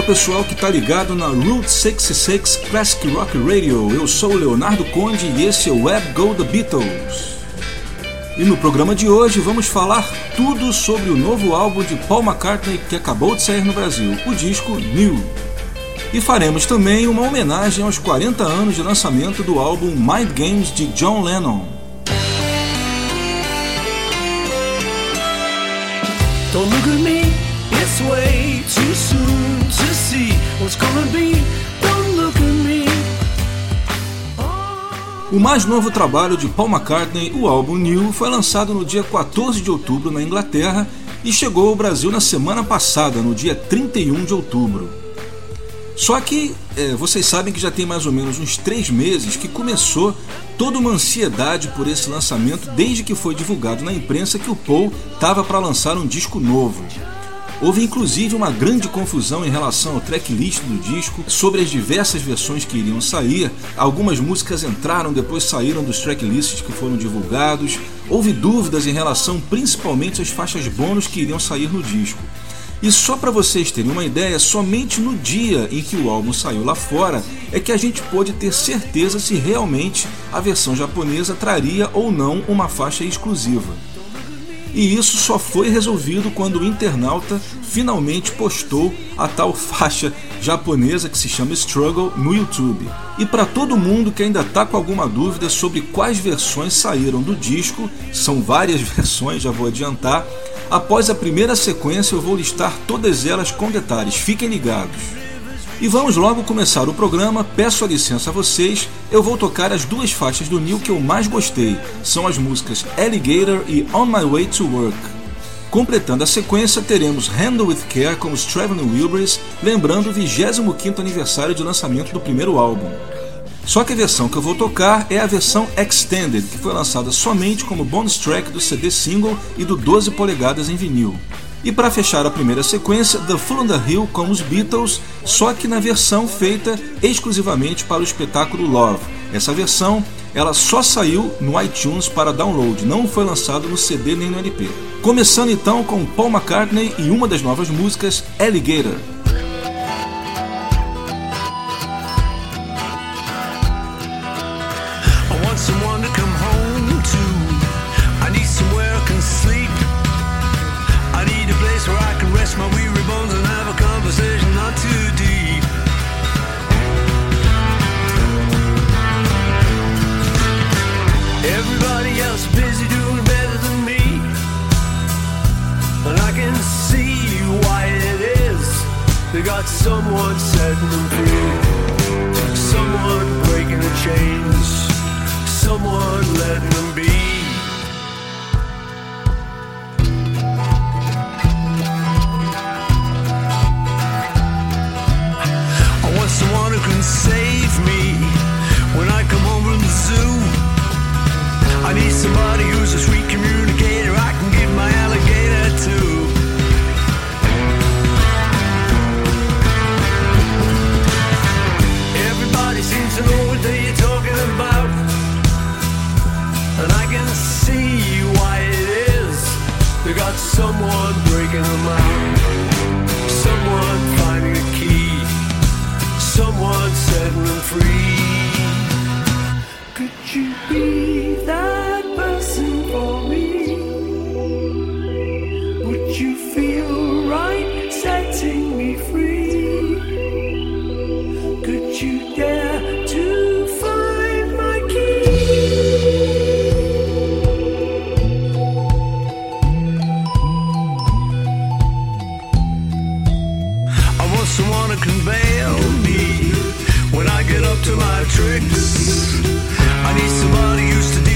Alô pessoal que tá ligado na Route 66 Classic Rock Radio. Eu sou o Leonardo Conde e esse é o Web Go The Beatles. E no programa de hoje vamos falar tudo sobre o novo álbum de Paul McCartney que acabou de sair no Brasil, o disco New. E faremos também uma homenagem aos 40 anos de lançamento do álbum Mind Games de John Lennon. Don't look at me, it's way too soon O mais novo trabalho de Paul McCartney, o álbum New, foi lançado no dia 14 de outubro na Inglaterra e chegou ao Brasil na semana passada, no dia 31 de outubro. Só que é, vocês sabem que já tem mais ou menos uns três meses que começou toda uma ansiedade por esse lançamento desde que foi divulgado na imprensa que o Paul estava para lançar um disco novo. Houve inclusive uma grande confusão em relação ao tracklist do disco, sobre as diversas versões que iriam sair. Algumas músicas entraram, depois saíram dos tracklists que foram divulgados. Houve dúvidas em relação principalmente às faixas bônus que iriam sair no disco. E só para vocês terem uma ideia, somente no dia em que o álbum saiu lá fora é que a gente pôde ter certeza se realmente a versão japonesa traria ou não uma faixa exclusiva. E isso só foi resolvido quando o internauta finalmente postou a tal faixa japonesa que se chama Struggle no YouTube. E para todo mundo que ainda está com alguma dúvida sobre quais versões saíram do disco, são várias versões, já vou adiantar, Após a primeira sequência, eu vou listar todas elas com detalhes, fiquem ligados. E vamos logo começar o programa. Peço a licença a vocês, eu vou tocar as duas faixas do Neil que eu mais gostei. São as músicas Alligator e On My Way to Work. Completando a sequência, teremos Handle with Care com os Traveling Wilburys, lembrando o 25 aniversário de lançamento do primeiro álbum. Só que a versão que eu vou tocar é a versão Extended, que foi lançada somente como bonus track do CD single e do 12 polegadas em vinil. E para fechar a primeira sequência, The Full on the Hill com os Beatles, só que na versão feita exclusivamente para o espetáculo Love. Essa versão ela só saiu no iTunes para download, não foi lançado no CD nem no LP. Começando então com Paul McCartney e uma das novas músicas, Alligator. To my tricks. I need somebody used to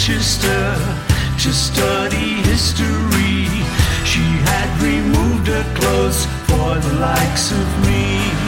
Manchester to study history. She had removed her clothes for the likes of me.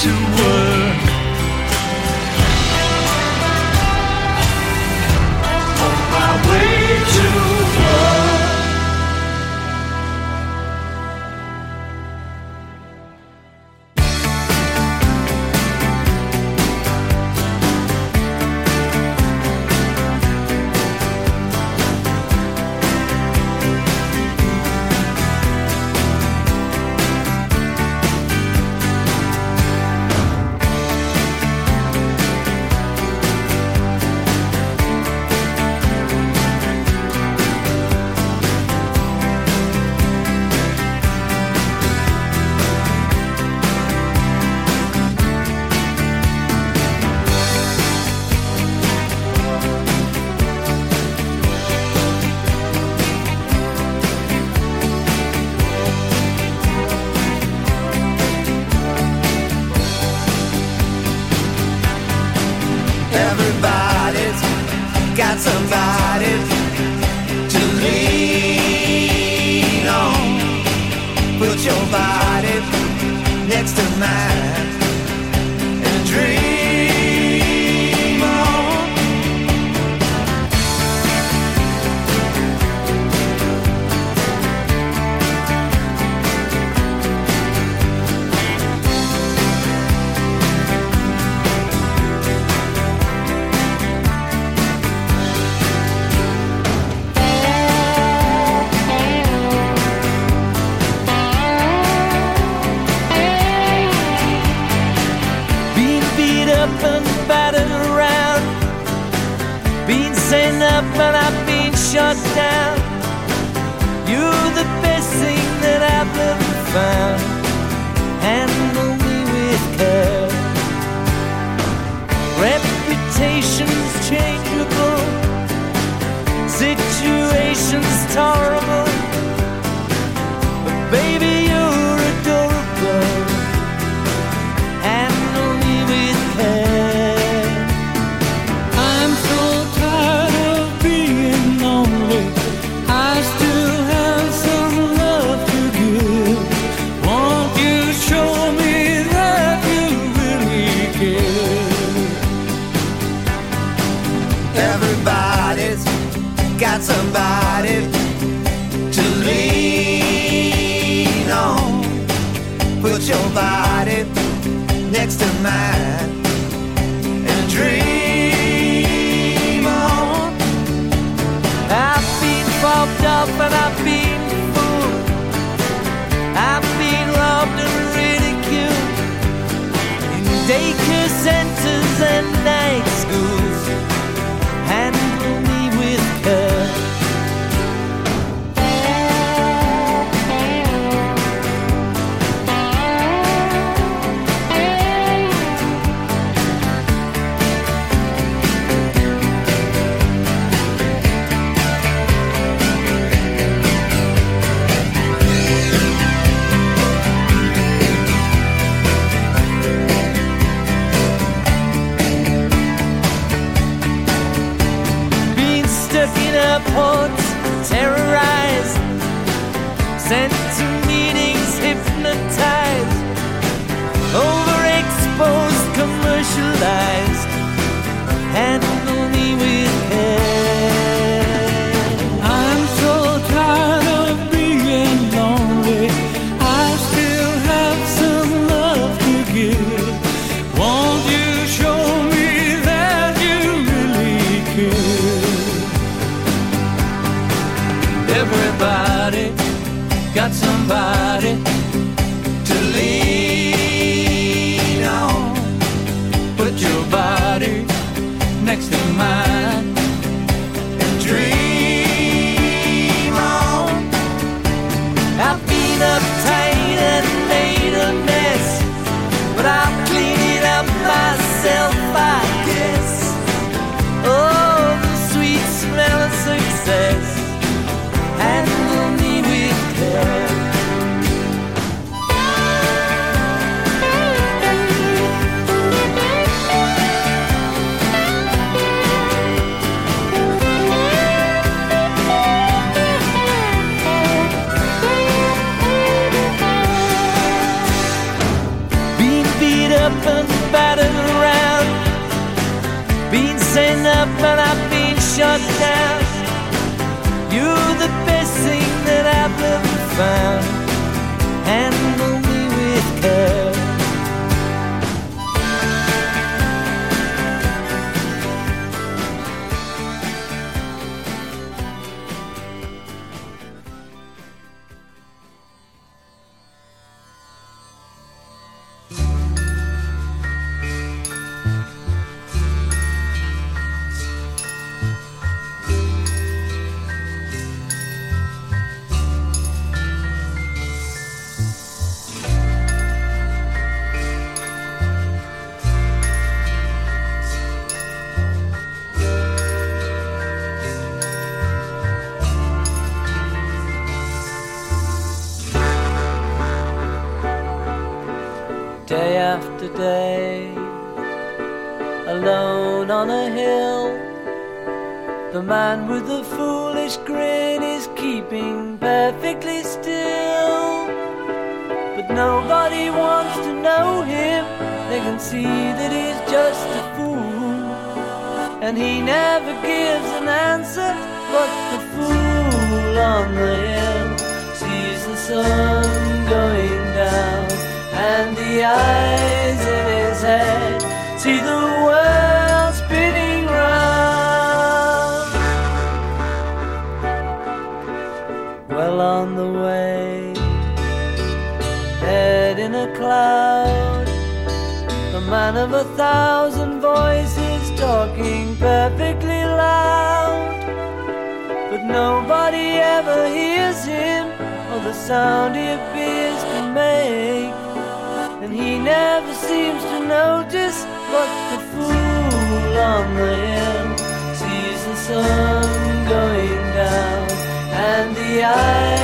to work. Of but the fool on the hill sees the sun going down, and the eyes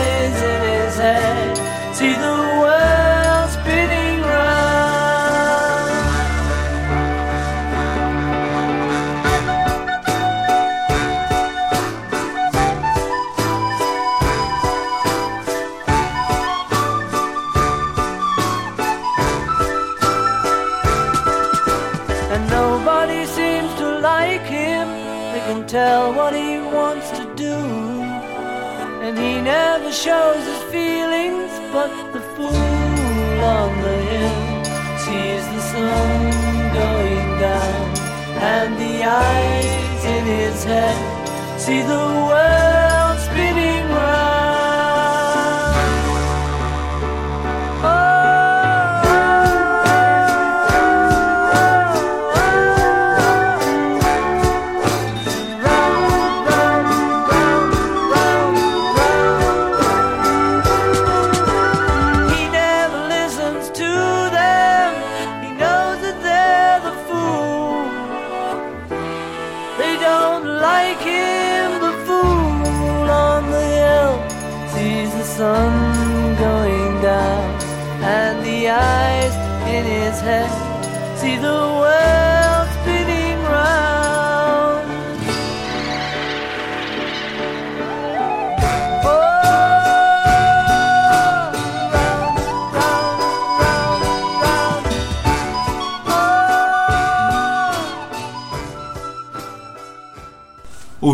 eyes in his head. See the world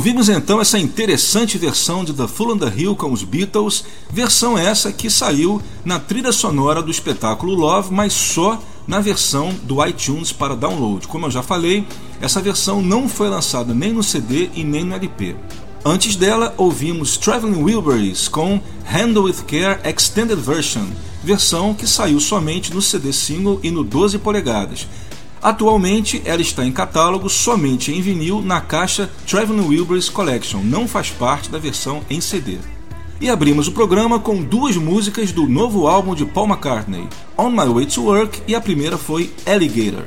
Ouvimos então essa interessante versão de The Full on the Hill com os Beatles, versão essa que saiu na trilha sonora do espetáculo Love, mas só na versão do iTunes para download. Como eu já falei, essa versão não foi lançada nem no CD e nem no LP. Antes dela, ouvimos Traveling Wilburys com Handle with Care Extended Version, versão que saiu somente no CD single e no 12 polegadas. Atualmente, ela está em catálogo somente em vinil na caixa Traveling Wilburys Collection, não faz parte da versão em CD. E abrimos o programa com duas músicas do novo álbum de Paul McCartney, On My Way to Work e a primeira foi Alligator.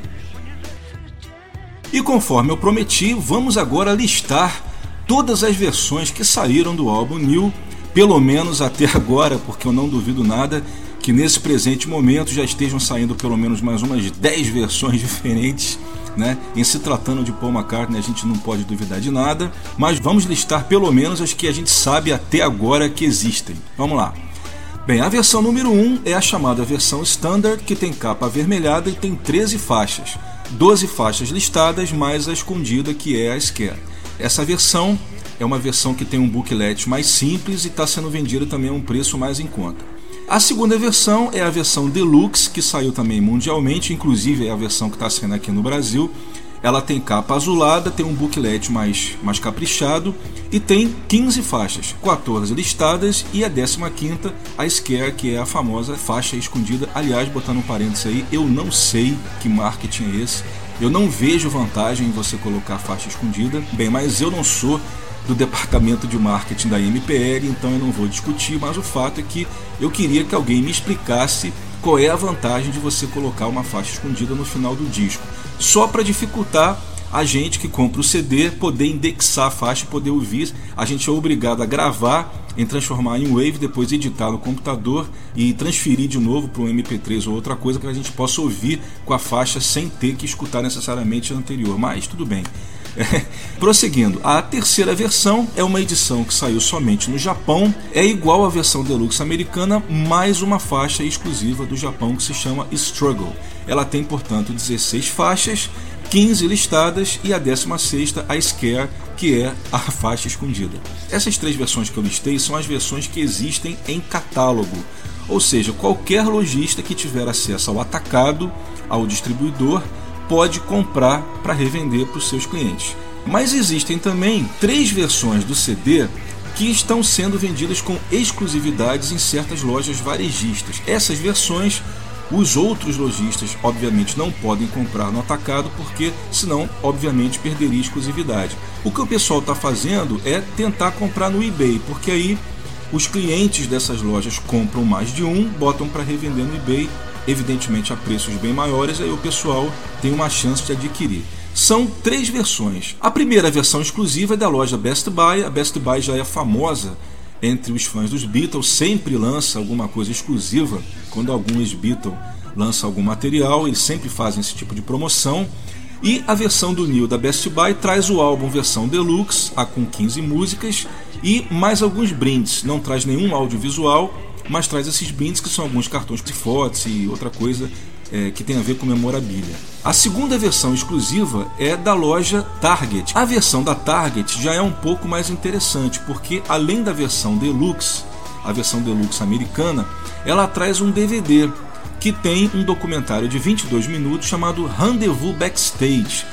E conforme eu prometi, vamos agora listar todas as versões que saíram do álbum New, pelo menos até agora, porque eu não duvido nada que nesse presente momento já estejam saindo pelo menos mais umas 10 versões diferentes. Né? Em se tratando de Paul McCartney, a gente não pode duvidar de nada, mas vamos listar pelo menos as que a gente sabe até agora que existem. Vamos lá. Bem, a versão número 1 é a chamada versão Standard, que tem capa avermelhada e tem 13 faixas. 12 faixas listadas, mais a escondida que é a Scare. Essa versão é uma versão que tem um booklet mais simples e está sendo vendida também a um preço mais em conta. A segunda versão é a versão Deluxe, que saiu também mundialmente, inclusive é a versão que está saindo aqui no Brasil. Ela tem capa azulada, tem um booklet mais, mais caprichado e tem 15 faixas, 14 listadas e a 15 a Scare, que é a famosa faixa escondida. Aliás, botando um parênteses aí, eu não sei que marketing é esse. Eu não vejo vantagem em você colocar faixa escondida. Bem, mas eu não sou do departamento de marketing da MPL, então eu não vou discutir, mas o fato é que eu queria que alguém me explicasse qual é a vantagem de você colocar uma faixa escondida no final do disco, só para dificultar a gente que compra o CD poder indexar a faixa e poder ouvir. A gente é obrigado a gravar, em transformar em Wave, depois editar no computador e transferir de novo para um MP3 ou outra coisa que a gente possa ouvir com a faixa sem ter que escutar necessariamente a anterior. Mas tudo bem. Prosseguindo, a terceira versão é uma edição que saiu somente no Japão, é igual à versão deluxe americana, mais uma faixa exclusiva do Japão que se chama Struggle. Ela tem, portanto, 16 faixas, 15 listadas e a 16 a Scare, que é a faixa escondida. Essas três versões que eu listei são as versões que existem em catálogo, ou seja, qualquer lojista que tiver acesso ao atacado, ao distribuidor, pode comprar para revender para os seus clientes. Mas existem também três versões do CD que estão sendo vendidas com exclusividades em certas lojas varejistas. Essas versões Os outros lojistas, obviamente, não podem comprar no atacado porque, senão, obviamente, perderia exclusividade. O que o pessoal está fazendo é tentar comprar no eBay, porque aí os clientes dessas lojas compram mais de um, botam para revender no eBay, evidentemente a preços bem maiores, aí o pessoal tem uma chance de adquirir. São três versões. A primeira versão exclusiva é da loja Best Buy. A Best Buy já é famosa entre os fãs dos Beatles, sempre lança alguma coisa exclusiva quando alguns Beatles lançam algum material, eles sempre fazem esse tipo de promoção. E a versão do Neil da Best Buy traz o álbum versão deluxe, a com 15 músicas e mais alguns brindes. Não traz nenhum audiovisual, mas traz esses brindes que são alguns cartões de fotos e outra coisa é, que tem a ver com memorabilia. A segunda versão exclusiva é da loja Target. A versão da Target já é um pouco mais interessante, porque além da versão deluxe, a versão deluxe americana, ela traz um DVD que tem um documentário de 22 minutos chamado Rendezvous Backstage.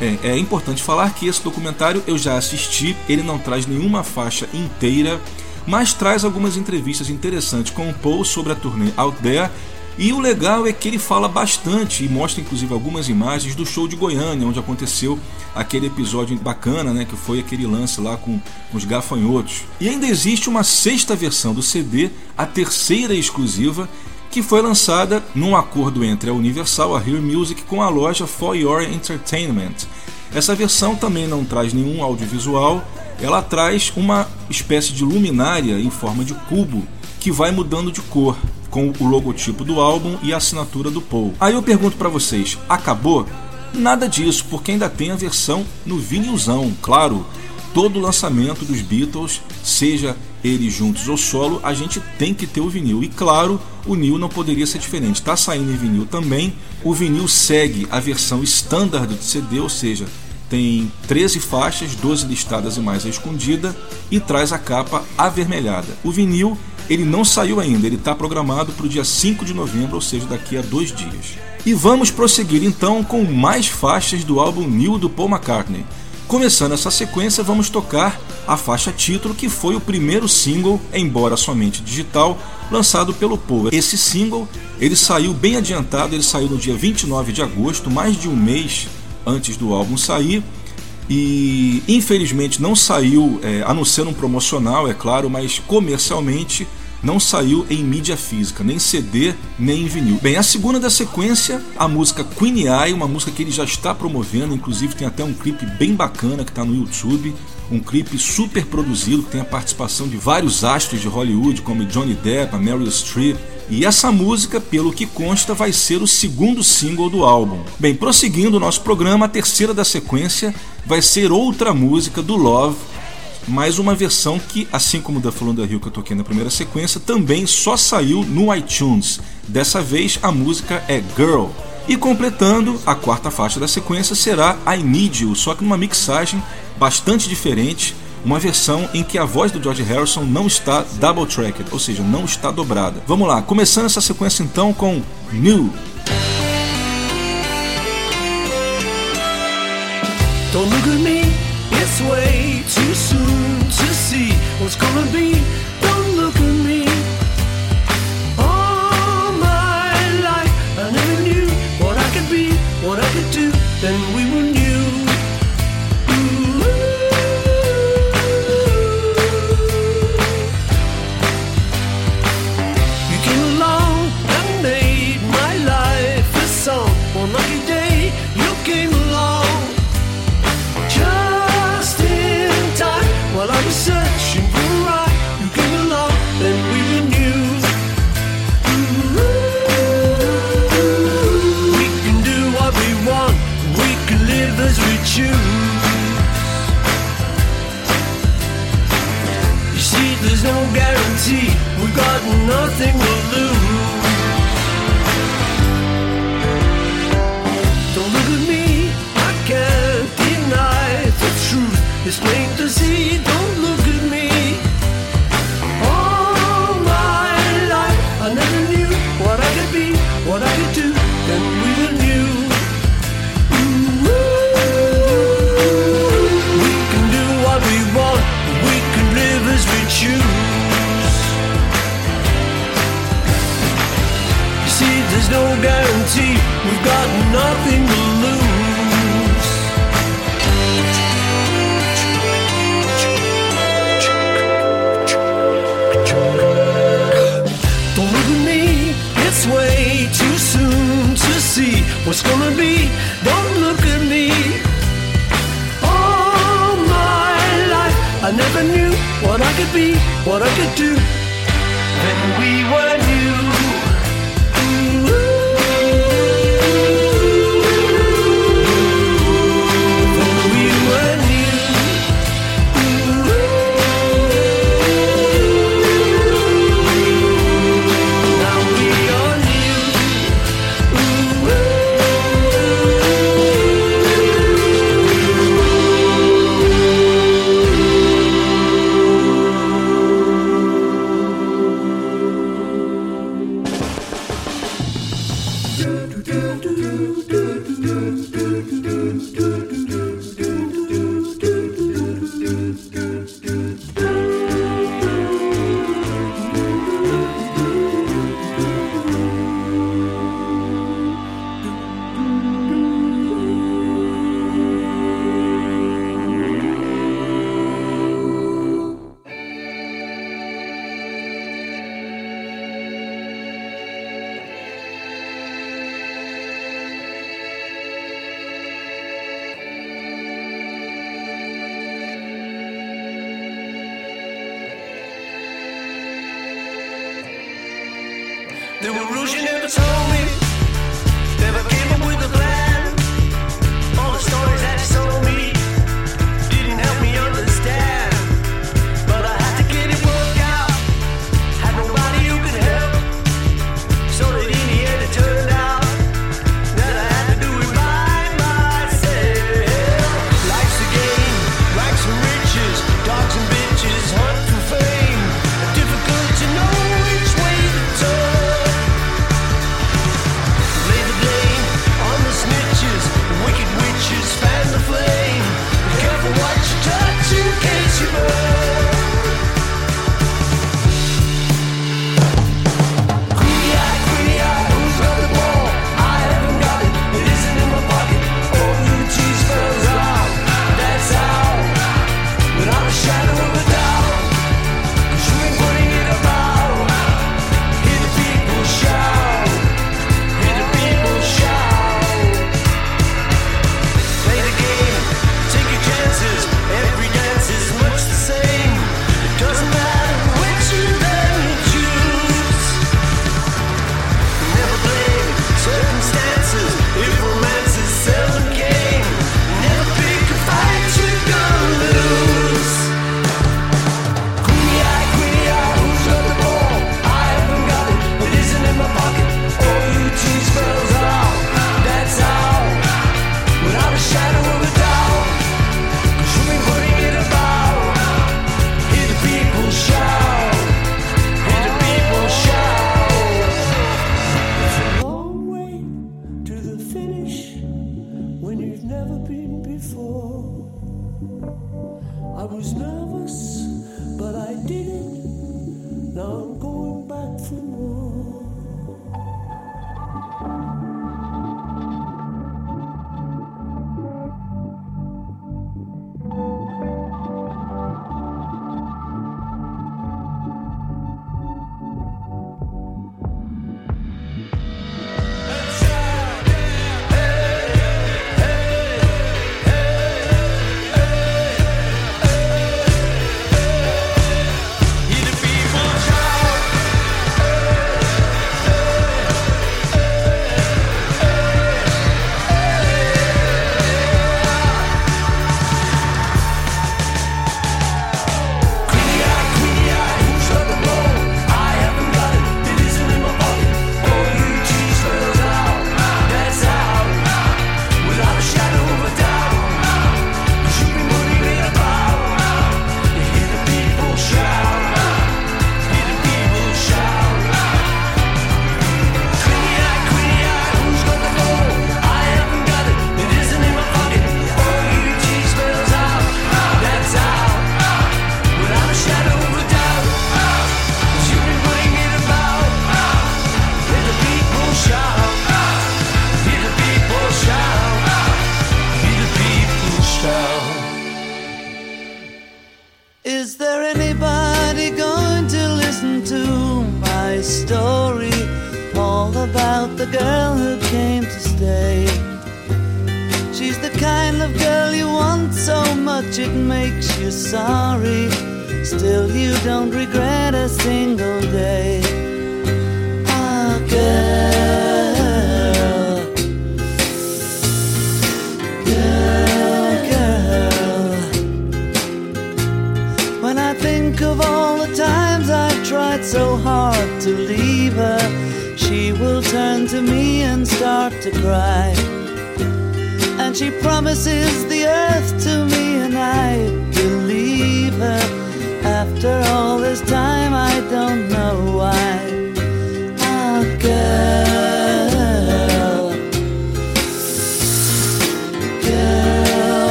É, é importante falar que esse documentário eu já assisti, ele não traz nenhuma faixa inteira, mas traz algumas entrevistas interessantes com o Paul sobre a turnê Out There e o legal é que ele fala bastante e mostra inclusive algumas imagens do show de Goiânia, onde aconteceu aquele episódio bacana, né, que foi aquele lance lá com, os gafanhotos. E ainda existe uma sexta versão do CD, a terceira exclusiva, que foi lançada num acordo entre a Universal, a Hear Music, com a loja For Your Entertainment. Essa versão também não traz nenhum audiovisual, ela traz uma espécie de luminária em forma de cubo que vai mudando de cor com o logotipo do álbum e a assinatura do Paul. Aí eu pergunto para vocês, acabou? Nada disso, porque ainda tem a versão no vinilzão, claro. Todo lançamento dos Beatles, seja eles juntos ou solo, a gente tem que ter o vinil. E claro, o Neil não poderia ser diferente. Está saindo em vinil também. O vinil segue a versão standard do CD, ou seja, tem 13 faixas, 12 listadas e mais a escondida, e traz a capa avermelhada. O vinil ele não saiu ainda, ele está programado para o dia 5 de novembro, ou seja, daqui a dois dias. E vamos prosseguir então com mais faixas do álbum New do Paul McCartney. Começando essa sequência, vamos tocar a faixa título, que foi o primeiro single, embora somente digital, lançado pelo Paul. Esse single, ele saiu bem adiantado, ele saiu no dia 29 de agosto, mais de um mês antes do álbum sair, e infelizmente não saiu, é, a não ser um promocional, é claro, mas comercialmente não saiu em mídia física, nem CD, nem em vinil. Bem, a segunda da sequência, a música Queen Eye, uma música que ele já está promovendo, inclusive tem até um clipe bem bacana que está no YouTube, um clipe super produzido, que tem a participação de vários astros de Hollywood, como Johnny Depp, a Meryl Streep, e essa música, pelo que consta, vai ser o segundo single do álbum. Bem, prosseguindo o nosso programa, a terceira da sequência vai ser outra música do Love, mais uma versão que, assim como da Falando da Rio que eu toquei na primeira sequência, também só saiu no iTunes. Dessa vez a música é Girl. E completando, a quarta faixa da sequência será I Need You, só que numa mixagem bastante diferente, uma versão em que a voz do George Harrison não está double tracked, ou seja, não está dobrada. Vamos lá, começando essa sequência então com New. Don't look at me, way too soon to see what's gonna be. Don't look at me. All my life I never knew what I could be, what I could do. Then we got nothing to lose. Don't look at me, I can't deny the truth. It's plain to see, don't what's gonna be. Don't look at me. All my life, I never knew what I could be, what I could do. When we were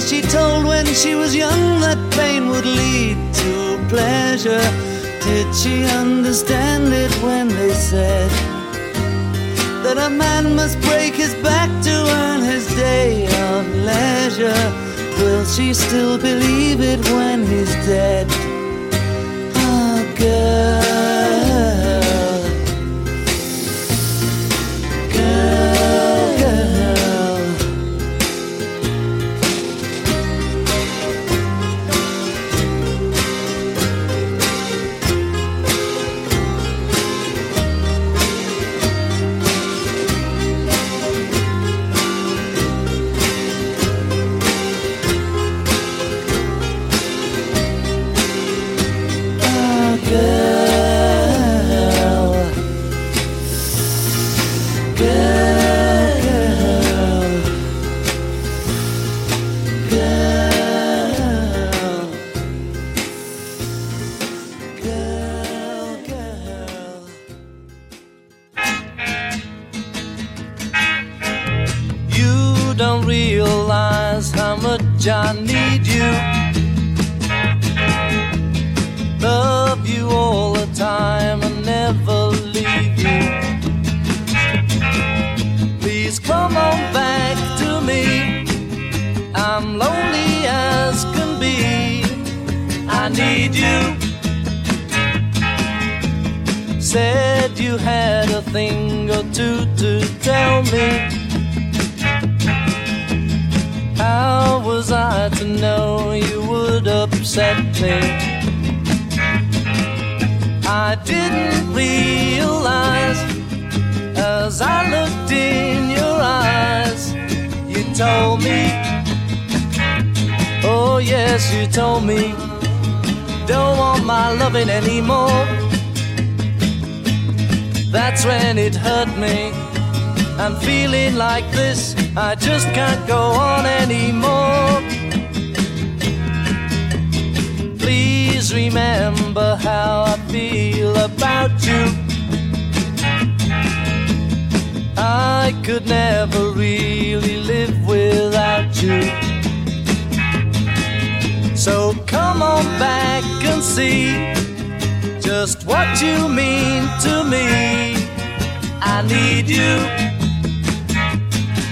She told when she was young that pain would lead to pleasure? Did she understand it when they said that a man must break his back to earn his day of leisure? Will she still believe it when he's dead? Ah, girl. Just can't go on anymore. Please remember how I feel about you. I could never really live without you. So come on back and see just what you mean to me. I need you.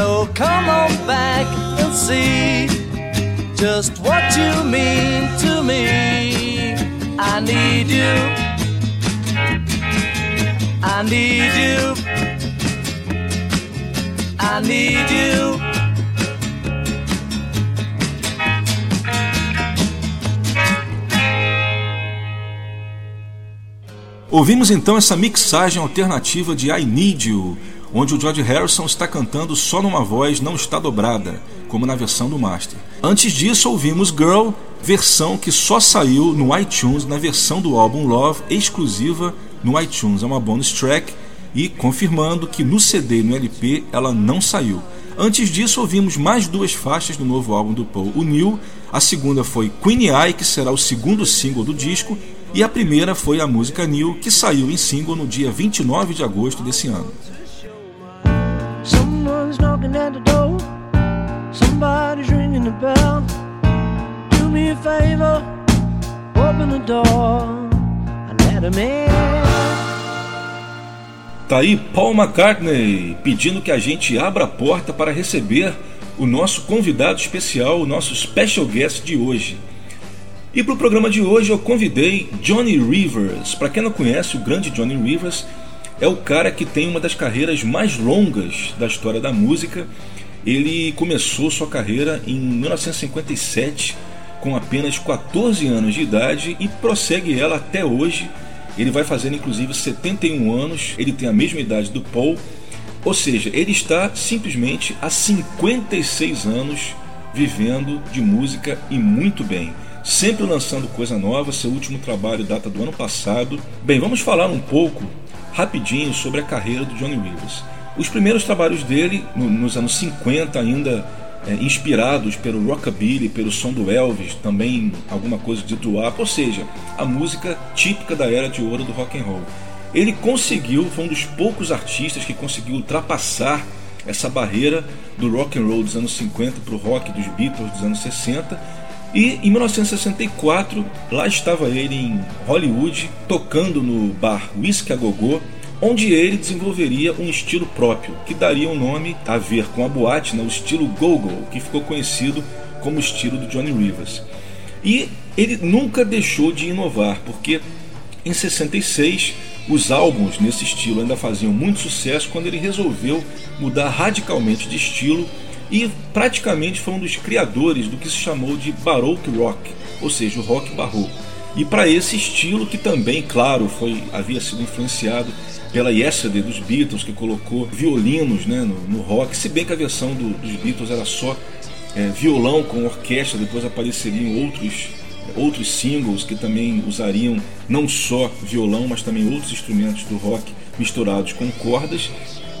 So come on back and see just what you mean to me. I need you. I need you. I need you. Ouvimos então essa mixagem alternativa de I Need You, onde o George Harrison está cantando só numa voz não está dobrada, como na versão do Master. Antes disso, ouvimos Girl, versão que só saiu no iTunes na versão do álbum Love, exclusiva no iTunes. É uma bonus track e confirmando que no CD e no LP ela não saiu. Antes disso, ouvimos mais duas faixas do novo álbum do Paul, o New. A segunda foi Queen Eye, que será o segundo single do disco, e a primeira foi a música New, que saiu em single no dia 29 de agosto desse ano. Knocking at the door. Somebody's ringing the bell. Do me a favor, open the door. Tá aí Paul McCartney pedindo que a gente abra a porta para receber o nosso convidado especial, o nosso special guest de hoje. E para o programa de hoje eu convidei Johnny Rivers. Para quem não conhece, o grande Johnny Rivers é o cara que tem uma das carreiras mais longas da história da música. Ele começou sua carreira em 1957 com apenas 14 anos de idade e prossegue ela até hoje. Ele vai fazer inclusive 71 anos, ele tem a mesma idade do Paul, ou seja, ele está simplesmente há 56 anos vivendo de música e muito bem sempre lançando coisa nova. Seu último trabalho data do ano passado. Bem, vamos falar um pouco, rapidinho, sobre a carreira do Johnny Rivers. Os primeiros trabalhos dele, no, nos anos 50, ainda é, inspirados pelo rockabilly, pelo som do Elvis, também alguma coisa de doo ou seja, a música típica da era de ouro do rock and roll. Ele conseguiu, foi um dos poucos artistas que conseguiu ultrapassar essa barreira do rock and roll dos anos 50 para o rock dos Beatles dos anos 60 e em 1964, lá estava ele em Hollywood, tocando no bar Whisky a Gogô, onde ele desenvolveria um estilo próprio, que daria um nome a ver com a boate, né, o estilo go-go, que ficou conhecido como estilo do Johnny Rivers. E ele nunca deixou de inovar, porque em 66 os álbuns nesse estilo ainda faziam muito sucesso quando ele resolveu mudar radicalmente de estilo e praticamente foi um dos criadores do que se chamou de Baroque Rock, ou seja, o rock barroco. E para esse estilo que também, claro, foi havia sido influenciado pela Yesterday dos Beatles, que colocou violinos né, no, no rock, se bem que a versão do, dos Beatles era só é, violão com orquestra, depois apareceriam outros outros singles que também usariam não só violão, mas também outros instrumentos do rock misturados com cordas.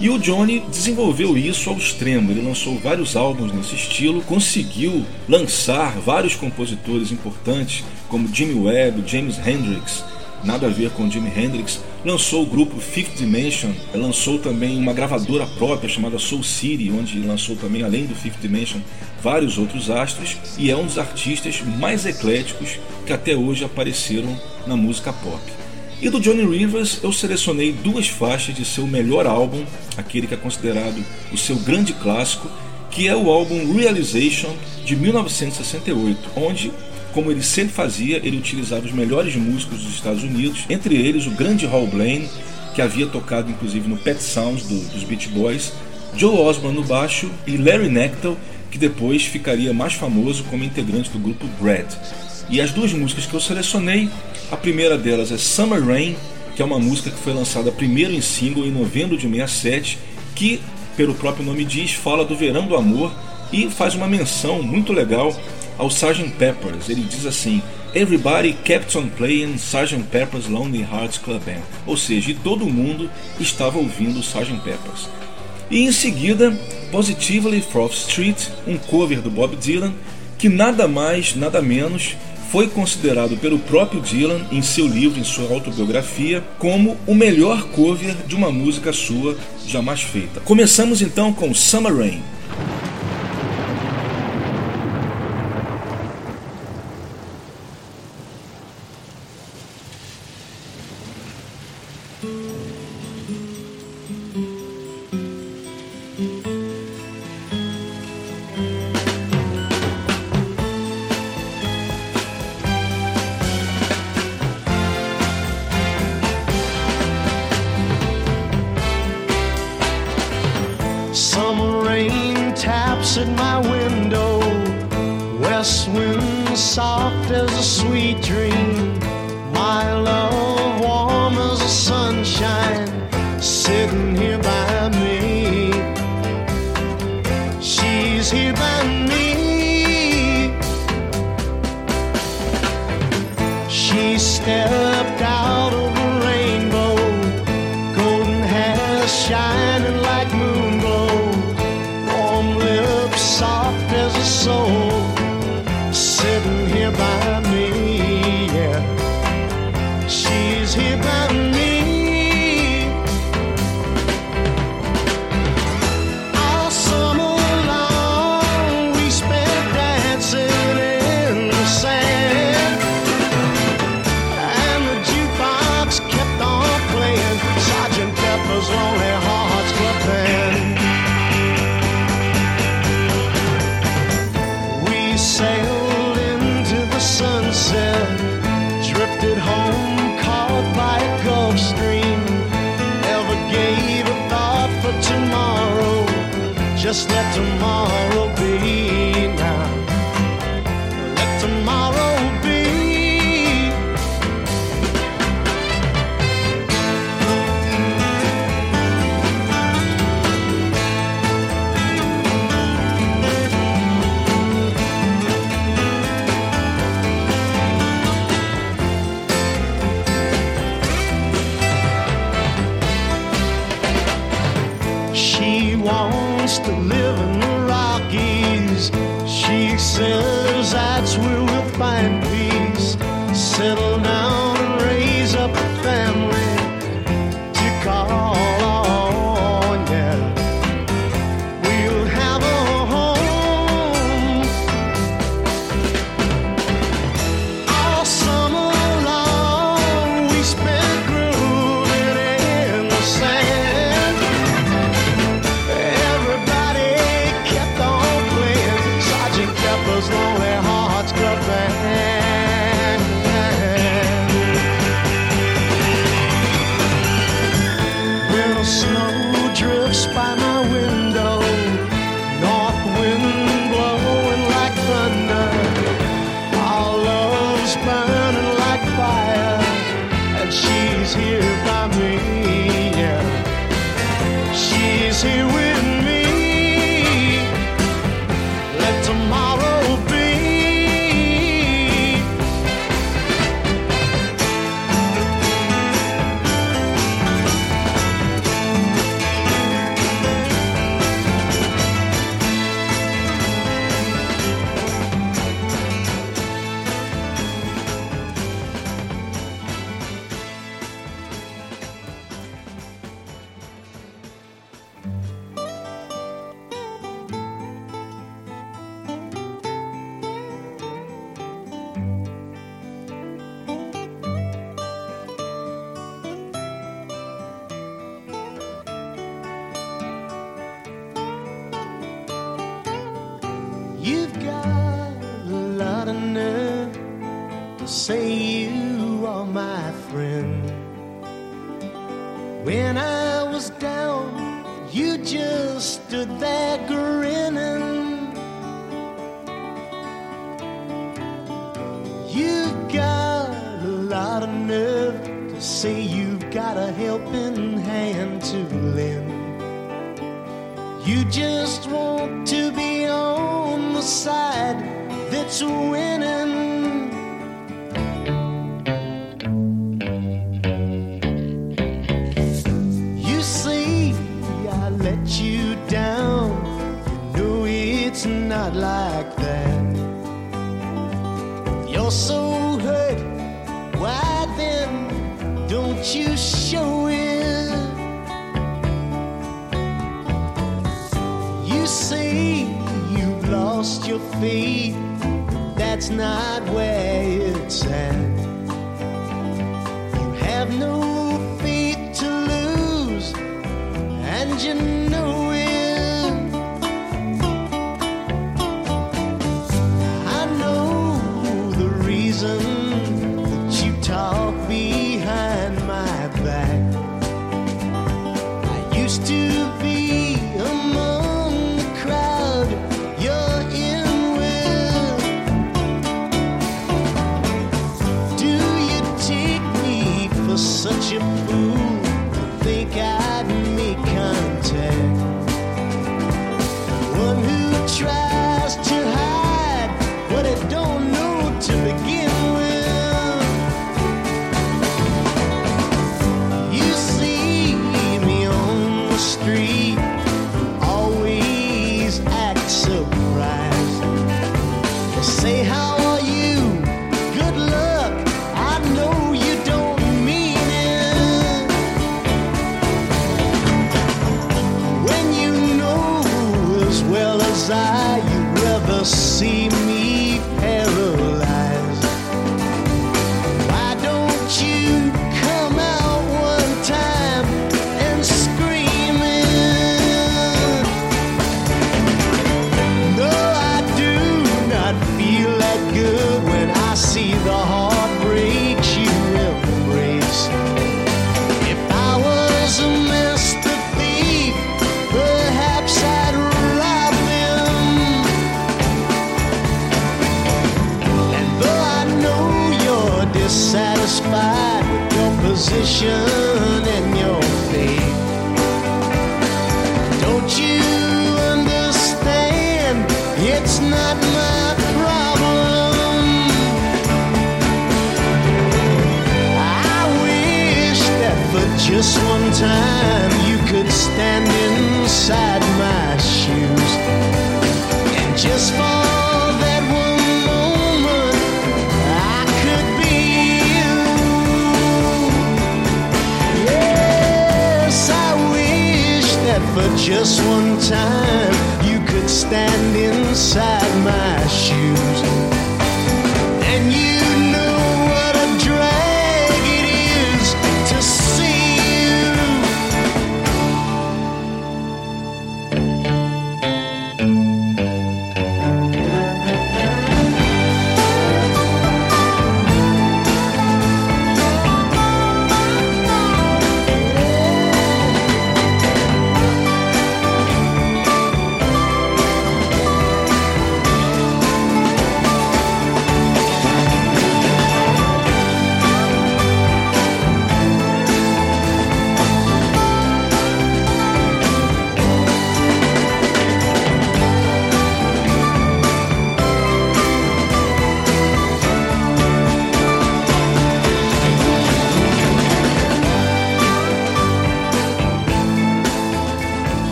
E o Johnny desenvolveu isso ao extremo. Ele lançou vários álbuns nesse estilo, conseguiu lançar vários compositores importantes, como Jimmy Webb, James Hendrix, nada a ver com Jimi Hendrix. Lançou o grupo Fifth Dimension, lançou também uma gravadora própria chamada Soul City, onde lançou também, além do Fifth Dimension, vários outros astros. E é um dos artistas mais ecléticos que até hoje apareceram na música pop. E do Johnny Rivers eu selecionei duas faixas de seu melhor álbum, aquele que é considerado o seu grande clássico, que é o álbum Realization de 1968, onde, como ele sempre fazia, ele utilizava os melhores músicos dos Estados Unidos, entre eles o grande Hal Blaine, que havia tocado inclusive no Pet Sounds do, dos Beach Boys, Joe Osborne no baixo e Larry Nectar, que depois ficaria mais famoso como integrante do grupo Brad. E as duas músicas que eu selecionei a primeira delas é Summer Rain, que é uma música que foi lançada primeiro em single em novembro de 67, que, pelo próprio nome diz, fala do verão do amor e faz uma menção muito legal ao Sgt. Peppers. Ele diz assim: Everybody kept on playing Sgt. Pepper's Lonely Hearts Club Band. Ou seja, todo mundo estava ouvindo Sgt. Peppers. E em seguida, Positively Froth Street, um cover do Bob Dylan, que nada mais, nada menos foi considerado pelo próprio Dylan em seu livro, em sua autobiografia, como o melhor cover de uma música sua jamais feita. Começamos então com Summer Rain.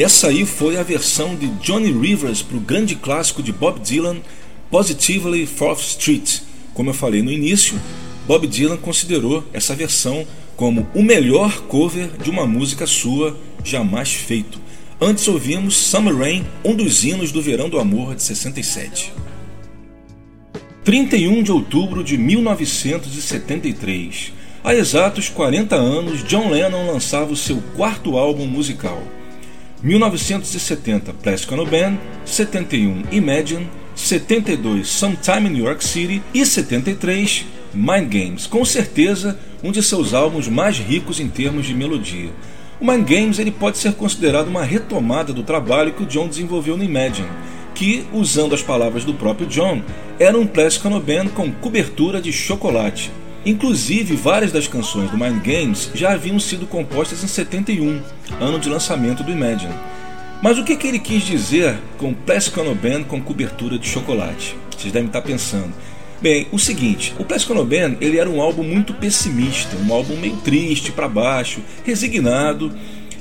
E essa aí foi a versão de Johnny Rivers para o grande clássico de Bob Dylan, Positively Fourth Street. Como eu falei no início, Bob Dylan considerou essa versão como o melhor cover de uma música sua jamais feito. Antes ouvimos Summer Rain, um dos hinos do Verão do Amor de 67. 31 de outubro de 1973. Há exatos 40 anos, John Lennon lançava o seu quarto álbum musical. 1970 Plastic Ono Band, 71 Imagine, 72 Sometime in New York City e 73 Mind Games, com certeza um de seus álbuns mais ricos em termos de melodia. O Mind Games ele pode ser considerado uma retomada do trabalho que o John desenvolveu no Imagine, que, usando as palavras do próprio John, era um Plastic Ono Band com cobertura de chocolate. Inclusive, várias das canções do Mind Games já haviam sido compostas em 71, ano de lançamento do Imagine. Mas o que, que ele quis dizer com Plastic Ono Band com cobertura de chocolate? Vocês devem estar pensando. Bem, o seguinte, o Plastic Ono Band ele era um álbum muito pessimista, um álbum meio triste, para baixo, resignado,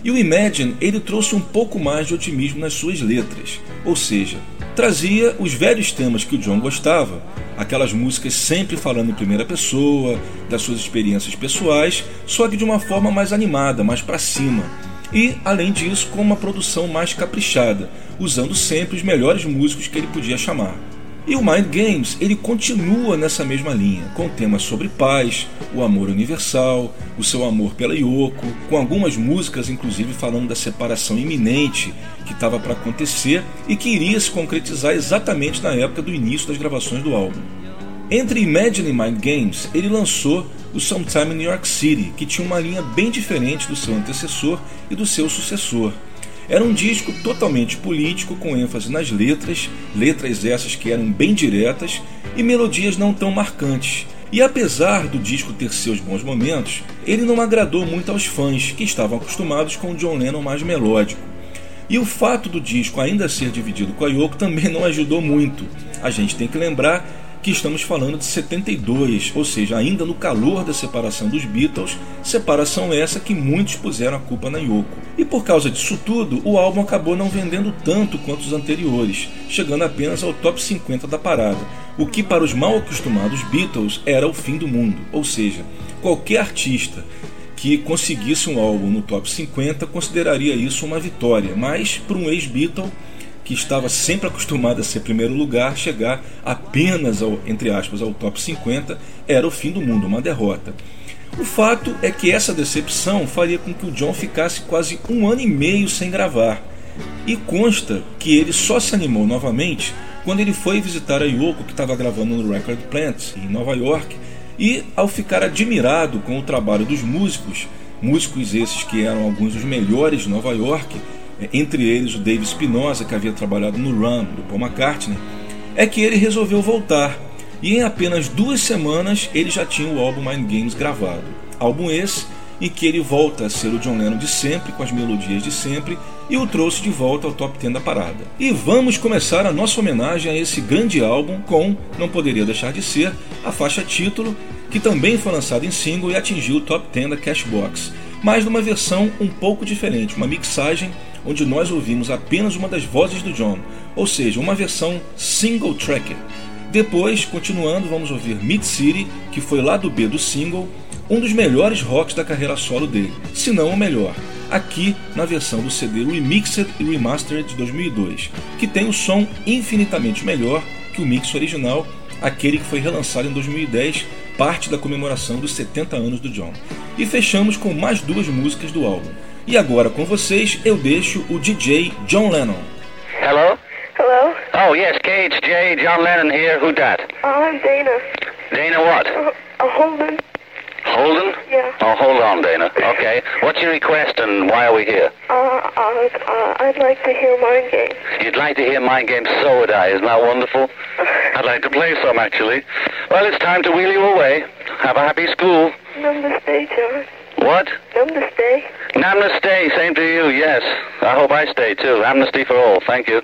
e o Imagine ele trouxe um pouco mais de otimismo nas suas letras, ou seja, trazia os velhos temas que o John gostava, aquelas músicas sempre falando em primeira pessoa, das suas experiências pessoais, só que de uma forma mais animada, mais para cima. E, além disso, com uma produção mais caprichada, usando sempre os melhores músicos que ele podia chamar. E o Mind Games ele continua nessa mesma linha, com temas sobre paz, o amor universal, o seu amor pela Yoko, com algumas músicas inclusive falando da separação iminente que estava para acontecer e que iria se concretizar exatamente na época do início das gravações do álbum. Entre Imagine e Mind Games, ele lançou o Sometime in New York City, que tinha uma linha bem diferente do seu antecessor e do seu sucessor. Era um disco totalmente político, com ênfase nas letras, letras essas que eram bem diretas e melodias não tão marcantes. E apesar do disco ter seus bons momentos, ele não agradou muito aos fãs, que estavam acostumados com o John Lennon mais melódico. E o fato do disco ainda ser dividido com a Yoko também não ajudou muito. A gente tem que lembrar que estamos falando de 72, ou seja, ainda no calor da separação dos Beatles, separação essa que muitos puseram a culpa na Yoko. E por causa disso tudo, o álbum acabou não vendendo tanto quanto os anteriores, chegando apenas ao top 50 da parada, o que para os mal acostumados Beatles era o fim do mundo, ou seja, qualquer artista que conseguisse um álbum no top 50 consideraria isso uma vitória, mas para um ex-Beatle que estava sempre acostumado a ser primeiro lugar, chegar apenas ao, entre aspas, ao top 50 era o fim do mundo, uma derrota. O fato é que essa decepção faria com que o John ficasse quase um ano e meio sem gravar. E consta que ele só se animou novamente quando ele foi visitar a Yoko, que estava gravando no Record Plant em Nova York, e ao ficar admirado com o trabalho dos músicos, músicos esses que eram alguns dos melhores de Nova York, entre eles o Dave Spinoza, que havia trabalhado no Run do Paul McCartney, é que ele resolveu voltar e em apenas duas semanas ele já tinha o álbum Mind Games gravado. Álbum esse em que ele volta a ser o John Lennon de sempre, com as melodias de sempre, e o trouxe de volta ao top 10 da parada. E vamos começar a nossa homenagem a esse grande álbum com, não poderia deixar de ser, a faixa título, que também foi lançada em single e atingiu o top 10 da Cashbox, mas numa versão um pouco diferente, uma mixagem onde nós ouvimos apenas uma das vozes do John, ou seja, uma versão single tracker. Depois, continuando, vamos ouvir Mid City, que foi lá do B do single, um dos melhores rocks da carreira solo dele, se não o melhor, aqui na versão do CD Remixed e Remastered de 2002, que tem o um som infinitamente melhor que o mix original, aquele que foi relançado em 2010, parte da comemoração dos 70 anos do John. E fechamos com mais duas músicas do álbum. E agora com vocês eu deixo o DJ John Lennon. Hello? Hello? Oh, yes, KHJ, John Lennon here. Who dat? Uh, I'm Dana. Dana what? Uh, uh, Holden. Holden? Yeah. Oh, hold on, Dana. Okay. What's your request and why are we here? Uh, uh, uh, I'd like to hear Mind Game. You'd like to hear my game, so would I. Isn't that wonderful? I'd like to play some, actually. Well, it's time to wheel you away. Have a happy school. Namaste, John. What? Namaste. Namaste. Same to you, yes. I hope I stay, too. Amnesty for all. Thank you.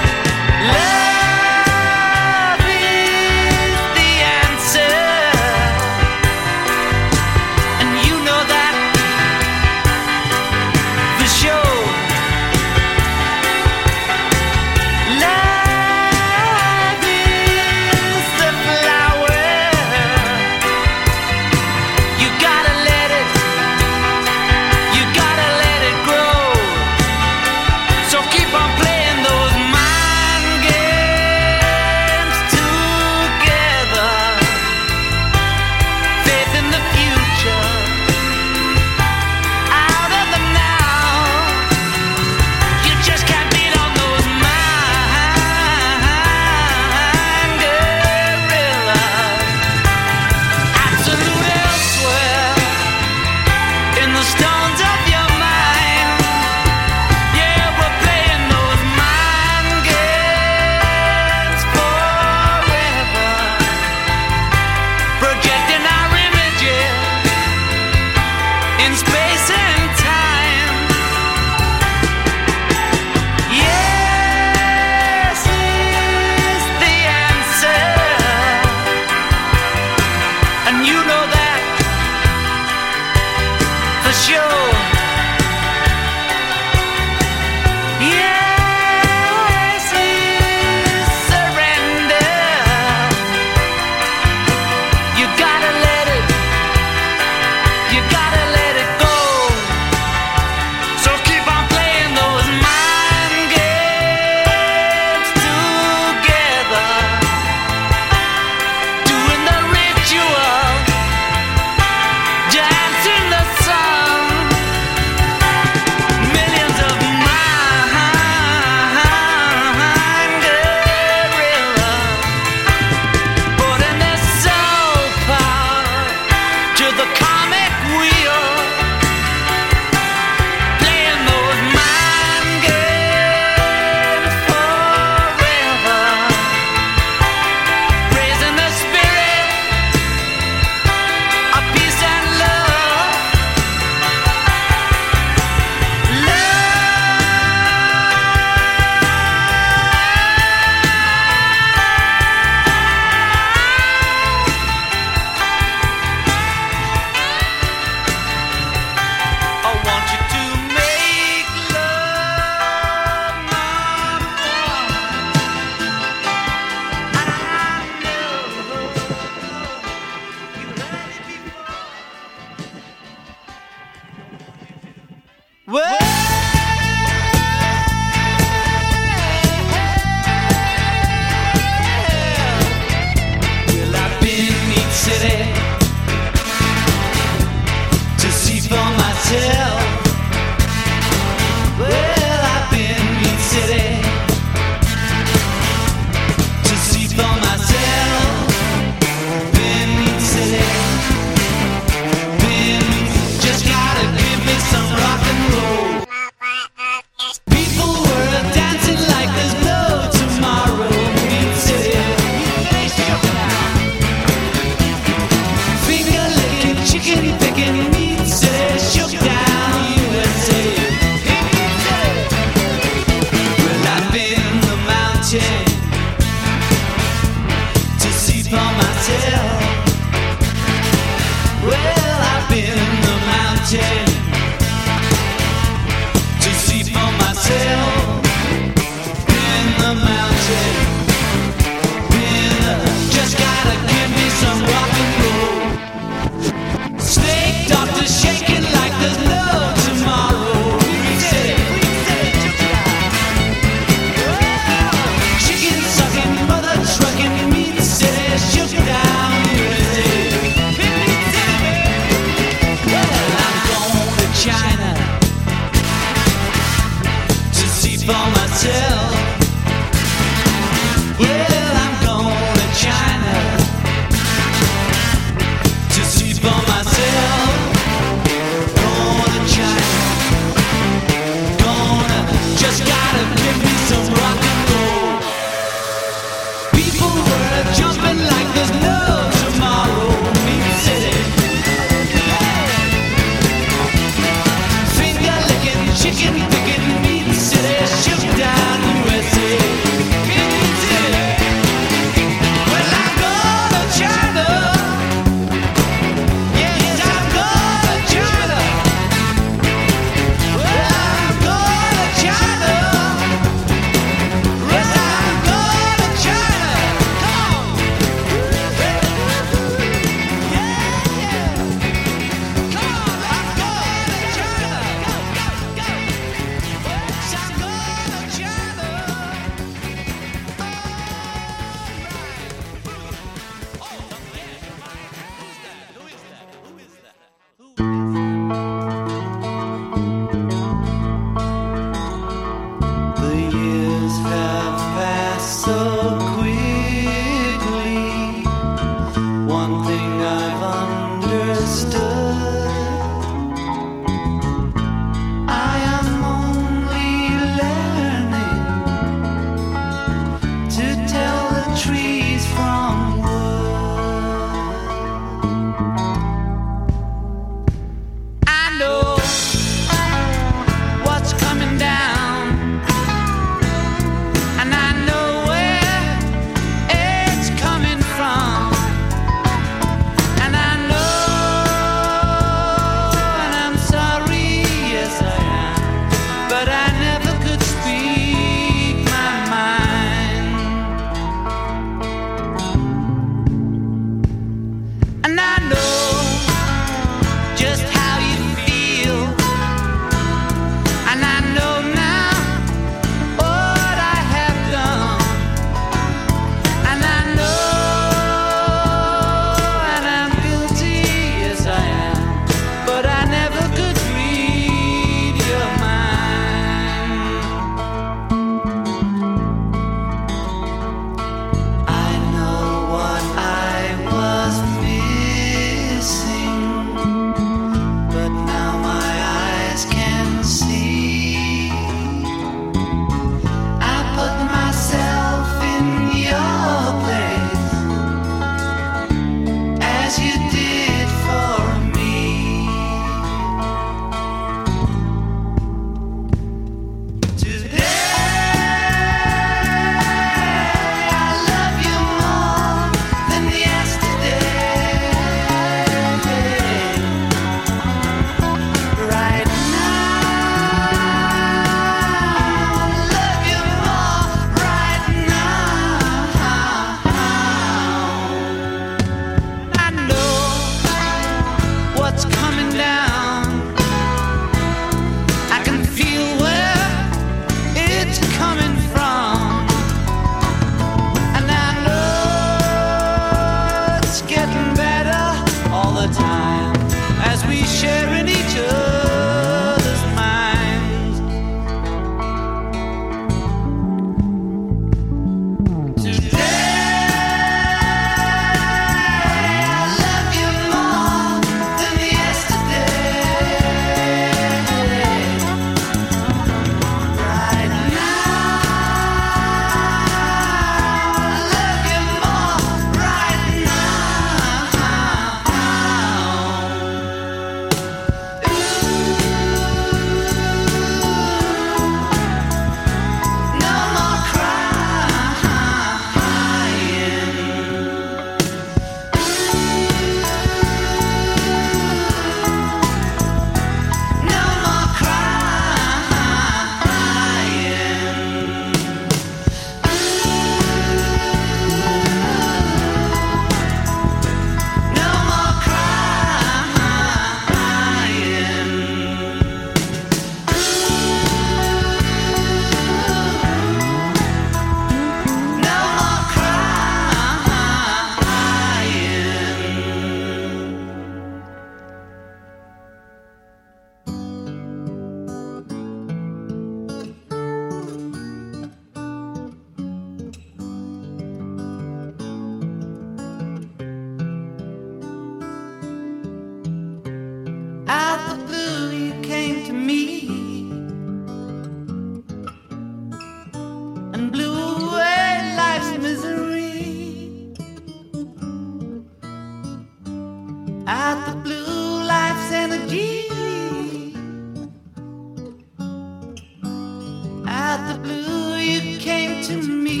The blue, you came to me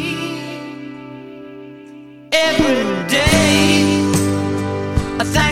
every day. I thank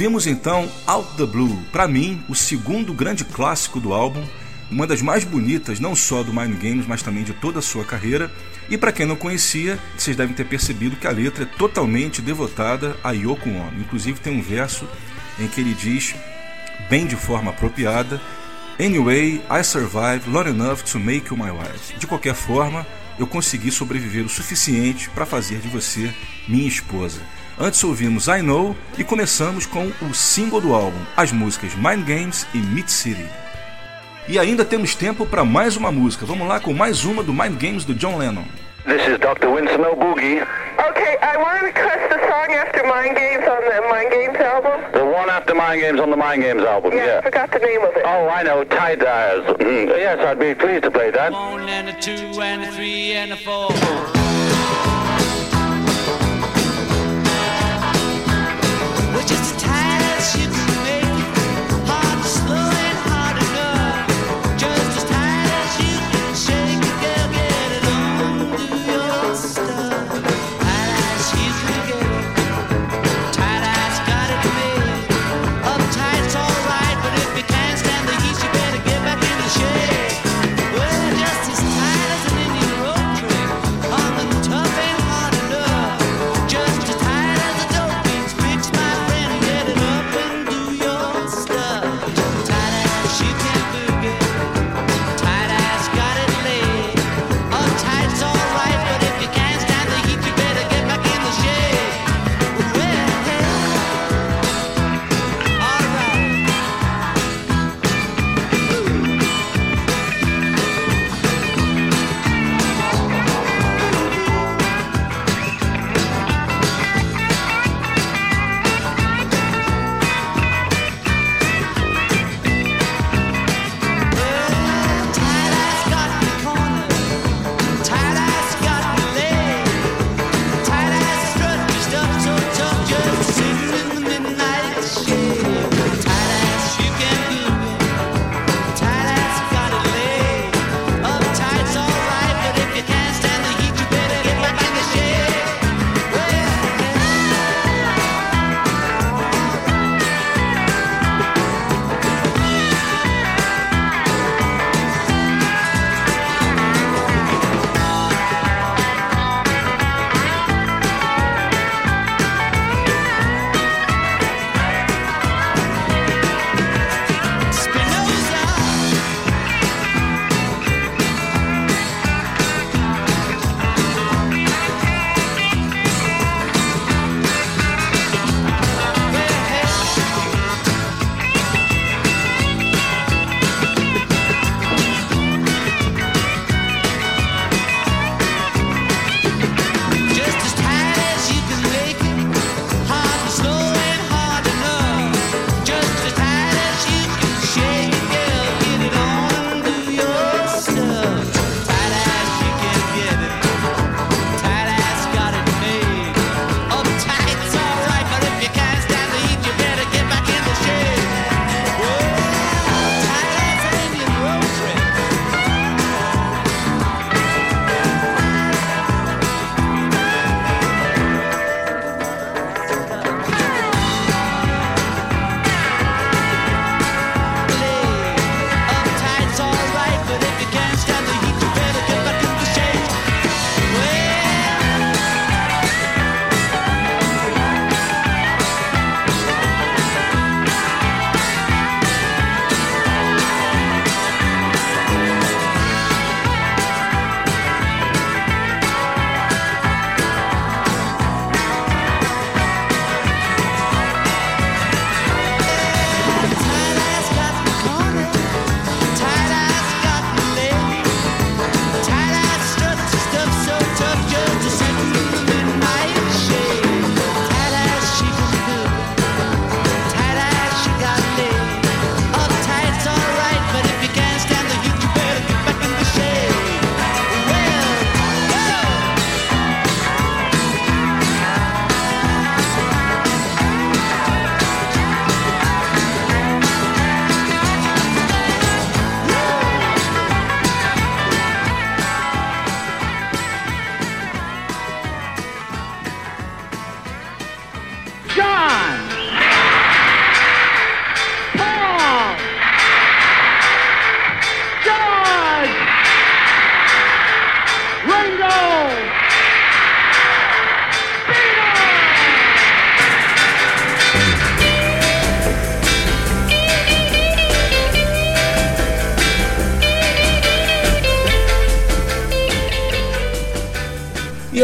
Ouvimos então Out the Blue, para mim, o segundo grande clássico do álbum, uma das mais bonitas não só do Mind Games, mas também de toda a sua carreira. E para quem não conhecia, vocês devem ter percebido que a letra é totalmente devotada a Yoko Ono. Inclusive tem um verso em que ele diz, bem de forma apropriada, Anyway, I survived long enough to make you my wife. De qualquer forma, eu consegui sobreviver o suficiente para fazer de você minha esposa. Antes ouvimos I Know e começamos com o single do álbum, as músicas Mind Games e Mid City. E ainda temos tempo para mais uma música. Vamos lá com mais uma do Mind Games do John Lennon. This is Dr. Winston O'Boogie. Okay, I want to request the song after Mind Games on the Mind Games album. The one after Mind Games on the Mind Games album, Yeah, I yeah. forgot the name of it. Oh, I know, Tie Dyers. Mm, yes, I'd be pleased to play that. One and a two and a three and a four.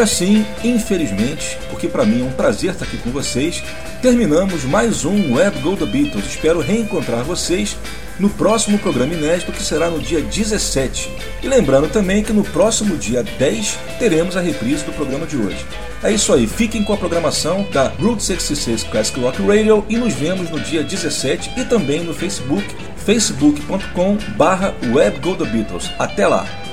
Assim, infelizmente, porque para mim é um prazer estar aqui com vocês, terminamos mais um Web Go The Beatles. Espero reencontrar vocês no próximo programa inédito que será no dia 17. E lembrando também que no próximo dia 10 teremos a reprise do programa de hoje. É isso aí, fiquem com a programação da Route 66 Classic Rock Radio e nos vemos no dia 17 e também no Facebook, facebook.com barra Beatles. Até lá!